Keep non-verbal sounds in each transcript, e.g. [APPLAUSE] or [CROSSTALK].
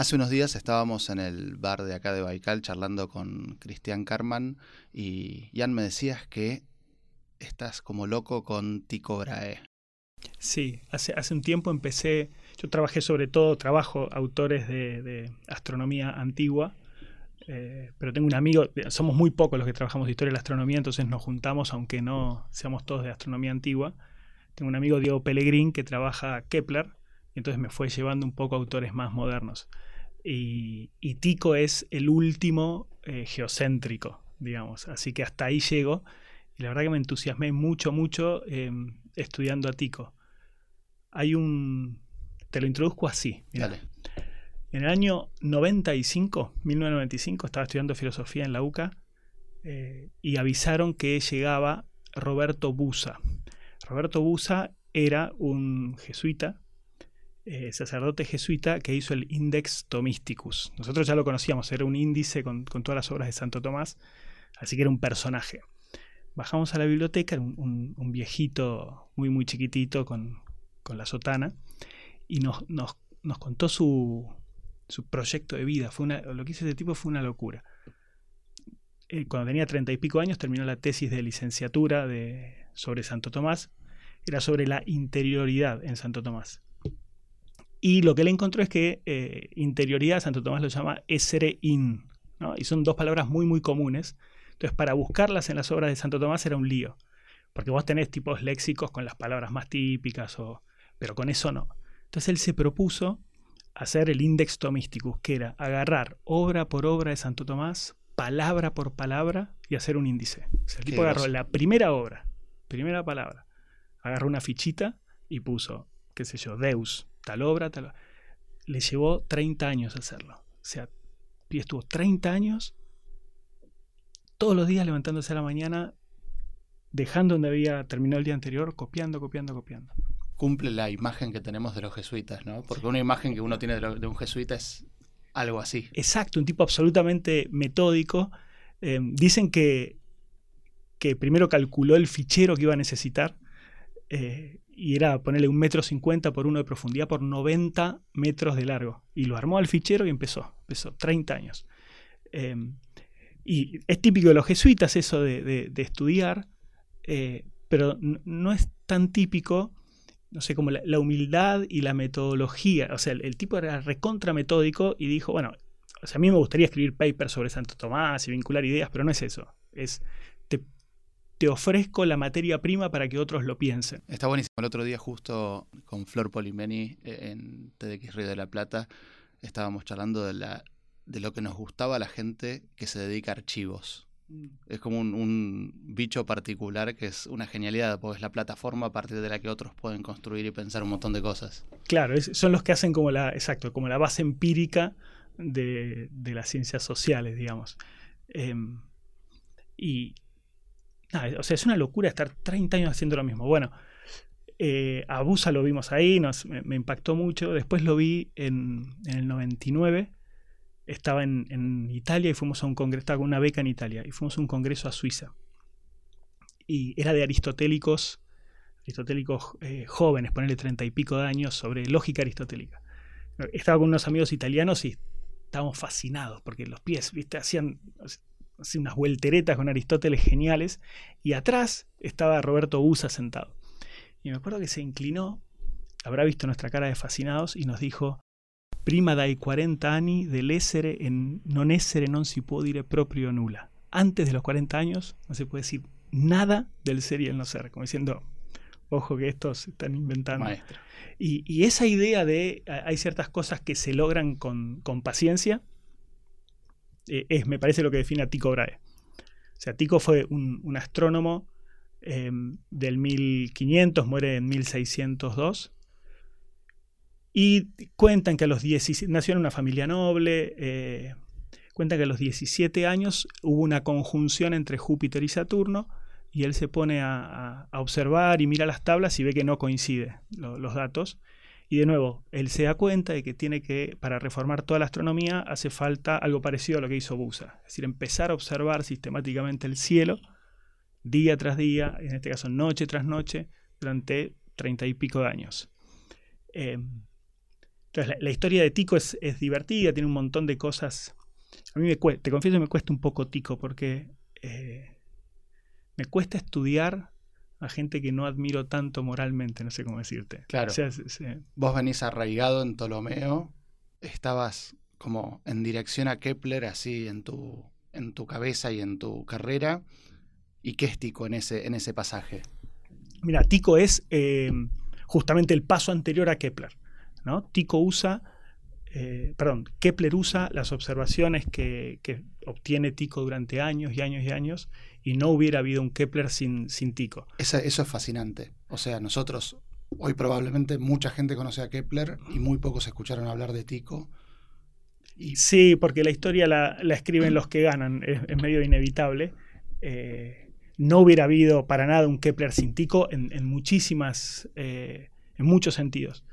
Hace unos días estábamos en el bar de acá de Baikal charlando con Cristian Carman y Jan me decías que estás como loco con Tico Brahe. Sí, hace, hace un tiempo empecé, yo trabajé sobre todo, trabajo autores de, astronomía antigua, eh, pero tengo un amigo, somos muy pocos los que trabajamos de historia de la astronomía, entonces nos juntamos aunque no seamos todos de astronomía antigua. Tengo un amigo, Diego Pellegrín, que trabaja Kepler, y entonces me fue llevando un poco a autores más modernos. Y, Tico es el último eh, geocéntrico, digamos, así que hasta ahí llego. Y la verdad que me entusiasmé mucho, mucho em, estudiando a Tico. Hay un... Te lo introduzco así. En el año 95, 1995, estaba estudiando filosofía en la UCA eh, y avisaron que llegaba Roberto Busa. Roberto Busa era un jesuita, eh, sacerdote jesuita que hizo el Index Thomisticus. Nosotros ya lo conocíamos, era un índice con, todas las obras de Santo Tomás, así que era un personaje bajamos a la biblioteca, un, un, viejito muy, muy chiquitito con, la sotana, y nos, contó su, su, proyecto de vida. Fue una, lo que hizo ese tipo fue una locura. Eh, cuando tenía treinta y pico años terminó la tesis de licenciatura de, sobre Santo Tomás. Era sobre la interioridad en Santo Tomás. Y lo que él encontró es que eh, interioridad, Santo Tomás lo llama esere in, y son dos palabras muy, muy comunes entonces, para buscarlas en las obras de Santo Tomás era un lío, porque vos tenés tipos léxicos con las palabras más típicas, o, pero con eso no. Entonces él se propuso hacer el Index Tomísticus, que era agarrar obra por obra de Santo Tomás, palabra por palabra, y hacer un índice. O sea, el tipo agarró la primera obra, primera palabra, agarró una fichita y puso, qué sé yo, Deus, tal obra, tal obra. Le llevó 30 años hacerlo. O sea, estuvo 30 años todos los días levantándose a la mañana, dejando donde había terminado el día anterior, copiando, copiando, copiando. Cumple la imagen que tenemos de los jesuitas, ¿no? Porque una imagen que uno tiene de, un jesuita es algo así. Exacto, un tipo absolutamente metódico. Eh, dicen que, que primero calculó el fichero que iba a necesitar eh, y era ponerle un metro cincuenta por uno de profundidad por 90 metros de largo. Y lo armó al fichero y empezó. Empezó 30 años. Eh, y es típico de los jesuitas eso de, estudiar, eh, pero no es tan típico, no sé, como la, humildad y la metodología. O sea, el, tipo era recontra metódico y dijo, bueno, o sea, a mí me gustaría escribir papers sobre Santo Tomás y vincular ideas, pero no es eso. Es te, ofrezco la materia prima para que otros lo piensen. Está buenísimo. El otro día justo con Flor Polimeni eh, en TDX Río de la Plata estábamos charlando de la de lo que nos gustaba a la gente que se dedica a archivos. Mm. Es como un, bicho particular que es una genialidad, porque es la plataforma a partir de la que otros pueden construir y pensar un montón de cosas. Claro, son los que hacen como la, exacto, como la base empírica de, las ciencias sociales, digamos. Em, y, o sea, es una locura estar 30 años haciendo lo mismo. Bueno, eh, a Busa lo vimos ahí, me, impactó mucho. Después lo vi en, en el 99 estaba en, Italia y fuimos a un congreso, estaba con una beca en Italia, y fuimos a un congreso a Suiza. Y era de aristotélicos, aristotélicos eh, jóvenes, ponerle treinta y pico de años, sobre lógica aristotélica. Estaba con unos amigos italianos y estábamos fascinados, porque los pies, viste, hacían, hacían unas vuelteretas con Aristóteles geniales, y atrás estaba Roberto Usa sentado. Y me acuerdo que se inclinó, habrá visto nuestra cara de fascinados, y nos dijo, prima dai 40 anni dell'essere e non essere non si può dire proprio nulla. Antes de los 40 años no se puede decir nada del ser y el no ser, como diciendo, ojo que estos están inventando. Y, y, esa idea de hay ciertas cosas que se logran con, con paciencia, eh, me parece lo que define a Tycho Brahe. O sea, Tycho fue un, astrónomo eh, del 1500, muere en 1602 y cuentan que a los 17, nació en una familia noble, eh, cuentan que a los 17 años hubo una conjunción entre Júpiter y Saturno, y él se pone a, observar y mira las tablas y ve que no coinciden los datos. Y de nuevo, él se da cuenta de que tiene que, para reformar toda la astronomía, hace falta algo parecido a lo que hizo Busa. Es decir, empezar a observar sistemáticamente el cielo, día tras día, en este caso noche tras noche, durante treinta y pico de años. Eh, Entonces, la, historia de Tico es, divertida, tiene un montón de cosas. A mí me cuesta, te confieso me cuesta un poco Tico, porque eh, me cuesta estudiar a gente que no admiro tanto moralmente, no sé cómo decirte. Claro. Vos venís arraigado en Ptolomeo, estabas como en dirección a Kepler, así en tu, en tu cabeza y en tu carrera. ¿Y qué es Tico en ese, en ese pasaje? Mira, Tico es eh, justamente el paso anterior a Kepler. ¿no? Tico usa, eh, perdón, Kepler usa las observaciones que, obtiene Tico durante años y años y años y no hubiera habido un Kepler sin, sin Tico. eso es fascinante. O sea, nosotros, hoy probablemente mucha gente conoce a Kepler y muy pocos escucharon hablar de Tico. Sí, porque la historia la, escriben los que ganan, es, medio inevitable. Eh, no hubiera habido para nada un Kepler sin Tico en, muchísimas, eh, en muchos sentidos.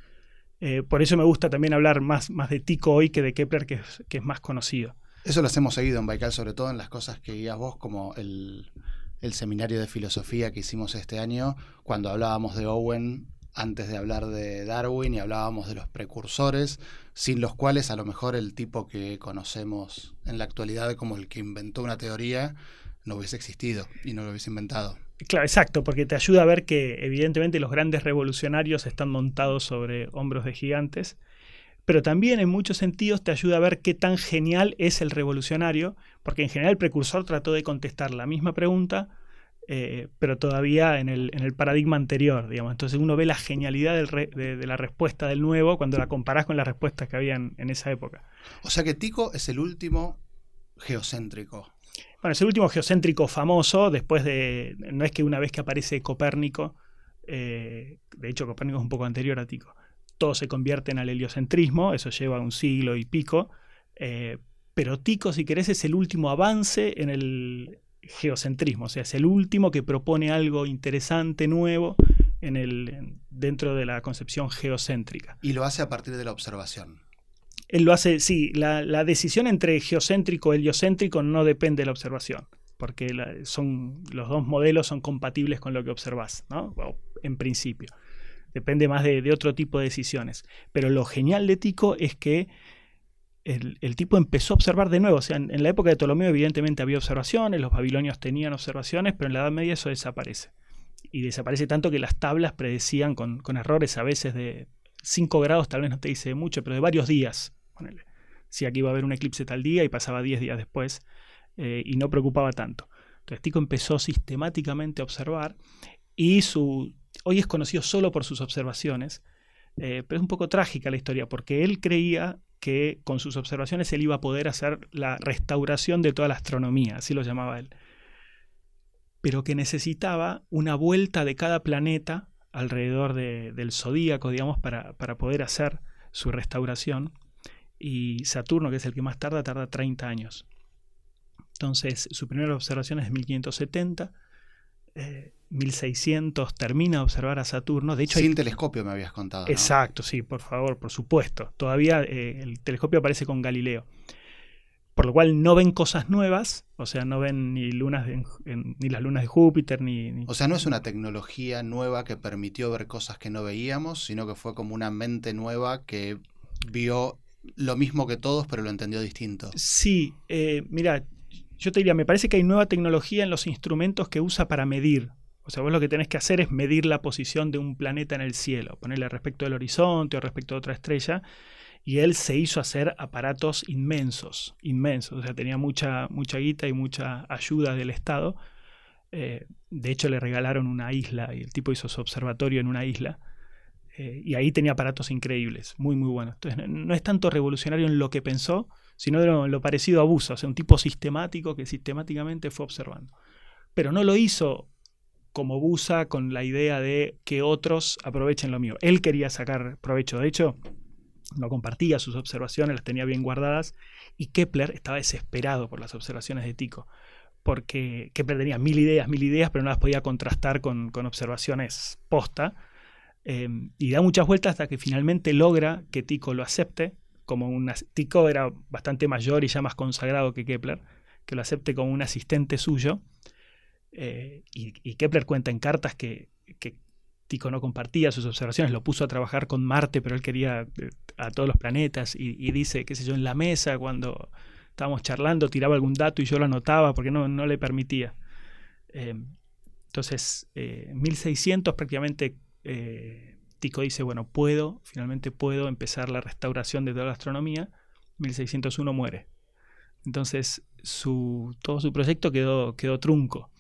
Eh, por eso me gusta también hablar más, más de Tico hoy que de Kepler, que es, que es más conocido. Eso lo hemos seguido en Baikal, sobre todo en las cosas que guías vos, como el, el seminario de filosofía que hicimos este año, cuando hablábamos de Owen antes de hablar de Darwin y hablábamos de los precursores, sin los cuales a lo mejor el tipo que conocemos en la actualidad como el que inventó una teoría no hubiese existido y no lo hubiese inventado. Claro, exacto, porque te ayuda a ver que evidentemente los grandes revolucionarios están montados sobre hombros de gigantes, pero también en muchos sentidos te ayuda a ver qué tan genial es el revolucionario, porque en general el precursor trató de contestar la misma pregunta, eh, pero todavía en el, en el, paradigma anterior, digamos. Entonces uno ve la genialidad de, la respuesta del nuevo cuando la comparás con las respuestas que habían en esa época. O sea que Tico es el último geocéntrico. Bueno, es el último geocéntrico famoso, después de, no es que una vez que aparece Copérnico, eh, de hecho Copérnico es un poco anterior a Tico, todo se convierte en el heliocentrismo, eso lleva un siglo y pico, eh, pero Tico, si querés, es el último avance en el geocentrismo, o sea, es el último que propone algo interesante, nuevo, en el, dentro de la concepción geocéntrica. Y lo hace a partir de la observación. Él lo hace, sí, la, decisión entre geocéntrico y heliocéntrico no depende de la observación, porque son, los dos modelos son compatibles con lo que observas, ¿no? en principio. Depende más de, otro tipo de decisiones. Pero lo genial de Tico es que el, tipo empezó a observar de nuevo. O sea, en, la época de Ptolomeo, evidentemente había observaciones, los babilonios tenían observaciones, pero en la Edad Media eso desaparece. Y desaparece tanto que las tablas predecían con, errores a veces de 5 grados, tal vez no te dice mucho, pero de varios días si aquí iba a haber un eclipse tal día y pasaba 10 días después eh, y no preocupaba tanto. Entonces Tico empezó sistemáticamente a observar y su, hoy es conocido solo por sus observaciones, eh, pero es un poco trágica la historia porque él creía que con sus observaciones él iba a poder hacer la restauración de toda la astronomía, así lo llamaba él, pero que necesitaba una vuelta de cada planeta alrededor del zodíaco, digamos, para, para poder hacer su restauración y Saturno, que es el que más tarda, tarda 30 años. Entonces, su primera observación es de 1570. 1600 termina de observar a Saturno. De hecho, Sin telescopio me habías contado. Exacto, sí, por favor, por supuesto. Todavía eh, el telescopio aparece con Galileo. Por lo cual no ven cosas nuevas, o sea, no ven ni, lunas ni las lunas de Júpiter, ni, O sea, no es una tecnología nueva que permitió ver cosas que no veíamos, sino que fue como una mente nueva que vio lo mismo que todos, pero lo entendió distinto. Sí, eh, mira, yo te diría, me parece que hay nueva tecnología en los instrumentos que usa para medir. O sea, vos lo que tenés que hacer es medir la posición de un planeta en el cielo, ponerle respecto al horizonte o respecto a otra estrella. Y él se hizo hacer aparatos inmensos, inmensos. O sea, tenía mucha, mucha guita y mucha ayuda del Estado. Eh, de hecho, le regalaron una isla y el tipo hizo su observatorio en una isla. Eh, y ahí tenía aparatos increíbles, muy, muy buenos. Entonces, no, es tanto revolucionario en lo que pensó, sino de lo, parecido a Busa, o sea, un tipo sistemático que sistemáticamente fue observando. Pero no lo hizo como Busa con la idea de que otros aprovechen lo mío. Él quería sacar provecho. De hecho, no compartía sus observaciones, las tenía bien guardadas, y Kepler estaba desesperado por las observaciones de Tico, porque Kepler tenía mil ideas, mil ideas, pero no las podía contrastar con, con observaciones posta Em, y da muchas vueltas hasta que finalmente logra que Tico lo acepte, como un Tico era bastante mayor y ya más consagrado que Kepler, que lo acepte como un asistente suyo. Eh, y, Kepler cuenta en cartas que, Tico no compartía sus observaciones, lo puso a trabajar con Marte, pero él quería eh, a todos los planetas y, dice, qué sé yo, en la mesa cuando estábamos charlando tiraba algún dato y yo lo anotaba porque no, no le permitía. Eh, entonces, eh, en 1600 prácticamente Tico dice, bueno, puedo, finalmente puedo empezar la restauración de toda la astronomía. 1601 muere. Entonces, su, todo su proyecto quedó, quedó trunco.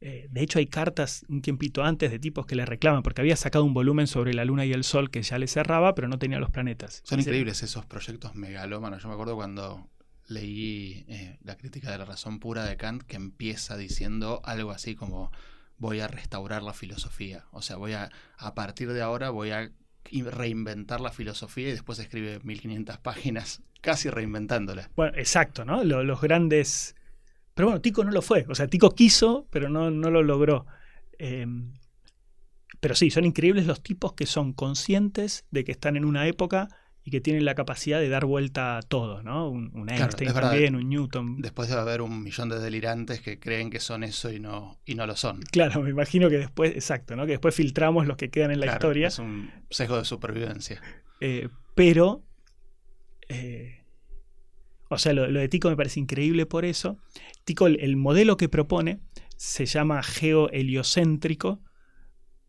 Eh, de hecho, hay cartas un tiempito antes de tipos que le reclaman, porque había sacado un volumen sobre la Luna y el Sol que ya le cerraba, pero no tenía los planetas. Son increíbles esos proyectos megalómanos. Yo me acuerdo cuando leí eh, la crítica de la razón pura de Kant, que empieza diciendo algo así como voy a restaurar la filosofía. O sea, voy a, a partir de ahora voy a reinventar la filosofía y después escribe 1500 páginas [LAUGHS] casi reinventándola. Bueno, exacto, ¿no? Los, grandes... Pero bueno, Tico no lo fue. O sea, Tico quiso, pero no, no lo logró. Em, pero sí, son increíbles los tipos que son conscientes de que están en una época y que tienen la capacidad de dar vuelta a todo, ¿no? Un, Einstein también, un Newton. Después debe haber un millón de delirantes que creen que son eso y no, y no lo son. Claro, me imagino que después, exacto, ¿no? Que después filtramos los que quedan en la historia. Es un sesgo de supervivencia. Eh, pero, eh, o sea, lo, de Tico me parece increíble por eso. Tico, el, modelo que propone se llama geoheliocéntrico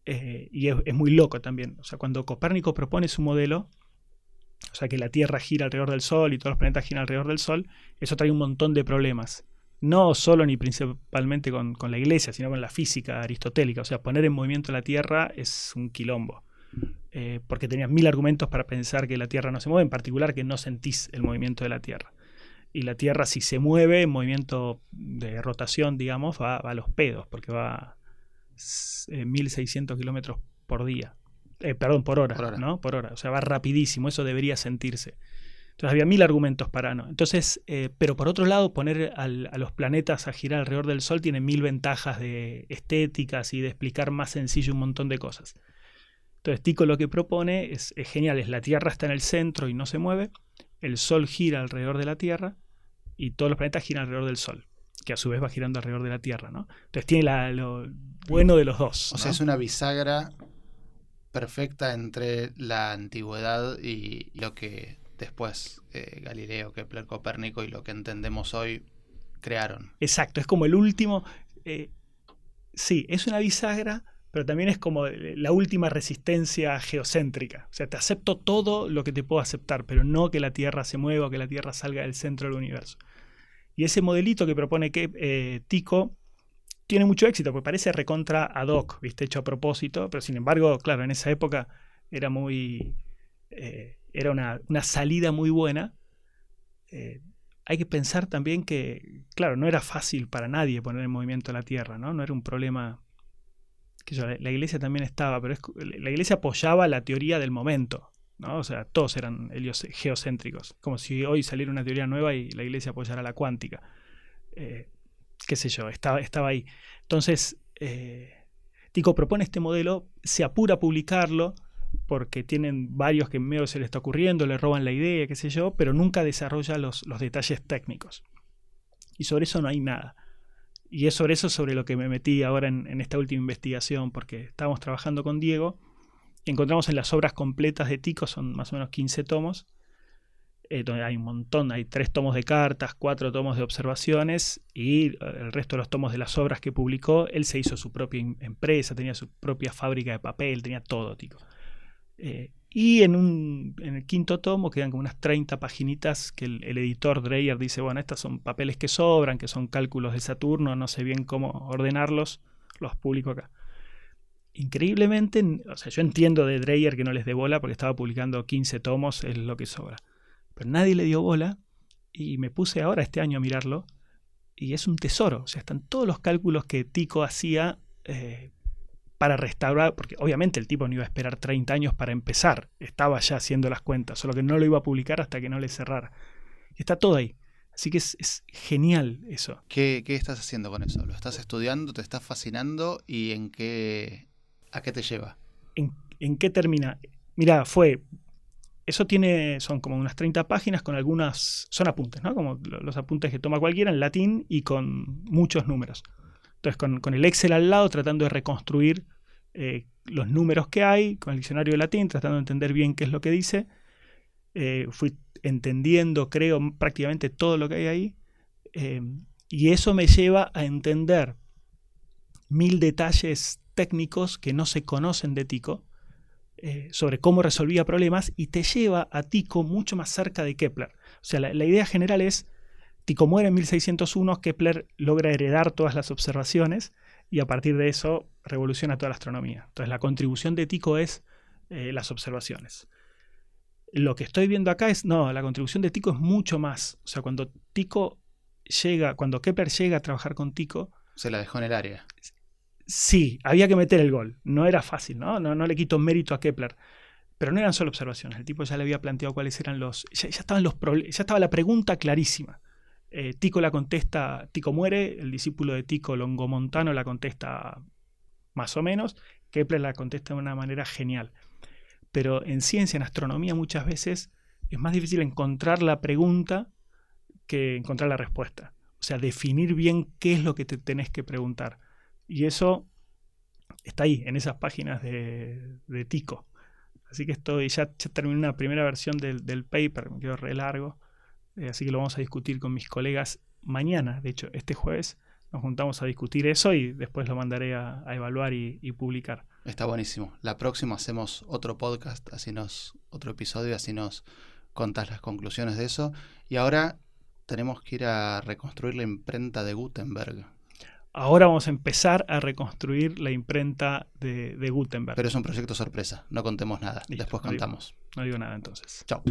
eh, y es, es muy loco también. O sea, cuando Copérnico propone su modelo, o sea que la Tierra gira alrededor del Sol y todos los planetas giran alrededor del Sol, eso trae un montón de problemas. No solo ni principalmente con, la Iglesia, sino con la física aristotélica. O sea, poner en movimiento la Tierra es un quilombo. Eh, porque tenías mil argumentos para pensar que la Tierra no se mueve, en particular que no sentís el movimiento de la Tierra. Y la Tierra, si se mueve en movimiento de rotación, digamos, va, a los pedos, porque va a 1600 kilómetros por día. Eh, perdón, por hora, ¿no? Por hora. O sea, va rapidísimo, eso debería sentirse. Entonces había mil argumentos para no. Entonces, eh, pero por otro lado, poner a los planetas a girar alrededor del Sol tiene mil ventajas de estéticas y de explicar más sencillo un montón de cosas. Entonces, Tico lo que propone es, genial, es la Tierra está en el centro y no se mueve, el Sol gira alrededor de la Tierra y todos los planetas giran alrededor del Sol, que a su vez va girando alrededor de la Tierra, ¿no? Entonces tiene lo bueno de los dos. O sea, es una bisagra perfecta entre la antigüedad y lo que después eh, Galileo, Kepler, Copérnico y lo que entendemos hoy crearon. Exacto, es como el último... Eh, sí, es una bisagra, pero también es como la última resistencia geocéntrica. O sea, te acepto todo lo que te puedo aceptar, pero no que la Tierra se mueva o que la Tierra salga del centro del universo. Y ese modelito que propone que, eh, Tico tiene mucho éxito, porque parece recontra ad hoc, ¿viste? hecho a propósito, pero sin embargo, claro, en esa época era muy. Eh, era una, salida muy buena. Eh, hay que pensar también que, claro, no era fácil para nadie poner en movimiento la Tierra, ¿no? No era un problema. La, iglesia también estaba, pero la iglesia apoyaba la teoría del momento, ¿no? O sea, todos eran geocéntricos, como si hoy saliera una teoría nueva y la iglesia apoyara la cuántica. Eh, qué sé yo, estaba, estaba ahí. Entonces, eh, Tico propone este modelo, se apura a publicarlo, porque tienen varios que medio se le está ocurriendo, le roban la idea, qué sé yo, pero nunca desarrolla los, detalles técnicos. Y sobre eso no hay nada. Y es sobre eso sobre lo que me metí ahora en, en esta última investigación, porque estábamos trabajando con Diego, encontramos en las obras completas de Tico, son más o menos 15 tomos, eh, donde hay un montón, hay tres tomos de cartas, cuatro tomos de observaciones y eh, el resto de los tomos de las obras que publicó, él se hizo su propia empresa, tenía su propia fábrica de papel, tenía todo, tico. Eh, y en, un, en el quinto tomo quedan como unas 30 paginitas que el, editor Dreyer dice, bueno, estas son papeles que sobran, que son cálculos de Saturno, no sé bien cómo ordenarlos, los publico acá. Increíblemente, o sea, yo entiendo de Dreyer que no les dé bola porque estaba publicando 15 tomos, es lo que sobra. Pero nadie le dio bola y me puse ahora este año a mirarlo y es un tesoro. O sea, están todos los cálculos que Tico hacía eh, para restaurar, porque obviamente el tipo no iba a esperar 30 años para empezar, estaba ya haciendo las cuentas, solo que no lo iba a publicar hasta que no le cerrara. está todo ahí. Así que es, genial eso. ¿Qué, ¿Qué, estás haciendo con eso? ¿Lo estás estudiando? ¿Te estás fascinando? ¿Y en qué, a qué te lleva? ¿En, en qué termina? Mira, fue eso tiene, son como unas 30 páginas con algunas, son apuntes, ¿no? Como los apuntes que toma cualquiera en latín y con muchos números. Entonces, con, el Excel al lado, tratando de reconstruir eh, los números que hay con el diccionario de latín, tratando de entender bien qué es lo que dice. Eh, fui entendiendo, creo, prácticamente todo lo que hay ahí. Eh, y eso me lleva a entender mil detalles técnicos que no se conocen de Tico sobre cómo resolvía problemas y te lleva a Tico mucho más cerca de Kepler. O sea, la, idea general es, Tico muere en 1601, Kepler logra heredar todas las observaciones y a partir de eso revoluciona toda la astronomía. Entonces la contribución de Tycho es eh, las observaciones. Lo que estoy viendo acá es, no, la contribución de Tycho es mucho más. O sea, cuando Tycho llega, cuando Kepler llega a trabajar con Tycho... Se la dejó en el área. Sí, había que meter el gol. No era fácil, ¿no? No, le quito mérito a Kepler. Pero no eran solo observaciones. El tipo ya le había planteado cuáles eran los... Ya, ya estaban los ya estaba la pregunta clarísima. Eh, Tico la contesta, Tico muere, el discípulo de Tico, Longomontano, la contesta más o menos, Kepler la contesta de una manera genial. Pero en ciencia, en astronomía, muchas veces es más difícil encontrar la pregunta que encontrar la respuesta. O sea, definir bien qué es lo que te tenés que preguntar. Y eso está ahí, en esas páginas de, Tico. Así que estoy, ya, ya terminé una primera versión del, paper, me quedó re largo eh, así que lo vamos a discutir con mis colegas mañana. De hecho, este jueves nos juntamos a discutir eso y después lo mandaré a, evaluar y, publicar. Está buenísimo. La próxima hacemos otro podcast, así nos, otro episodio, así nos contas las conclusiones de eso. Y ahora tenemos que ir a reconstruir la imprenta de Gutenberg. Ahora vamos a empezar a reconstruir la imprenta de, Gutenberg. Pero es un proyecto sorpresa, no contemos nada. Listo, Después contamos. No digo nada entonces. Chao.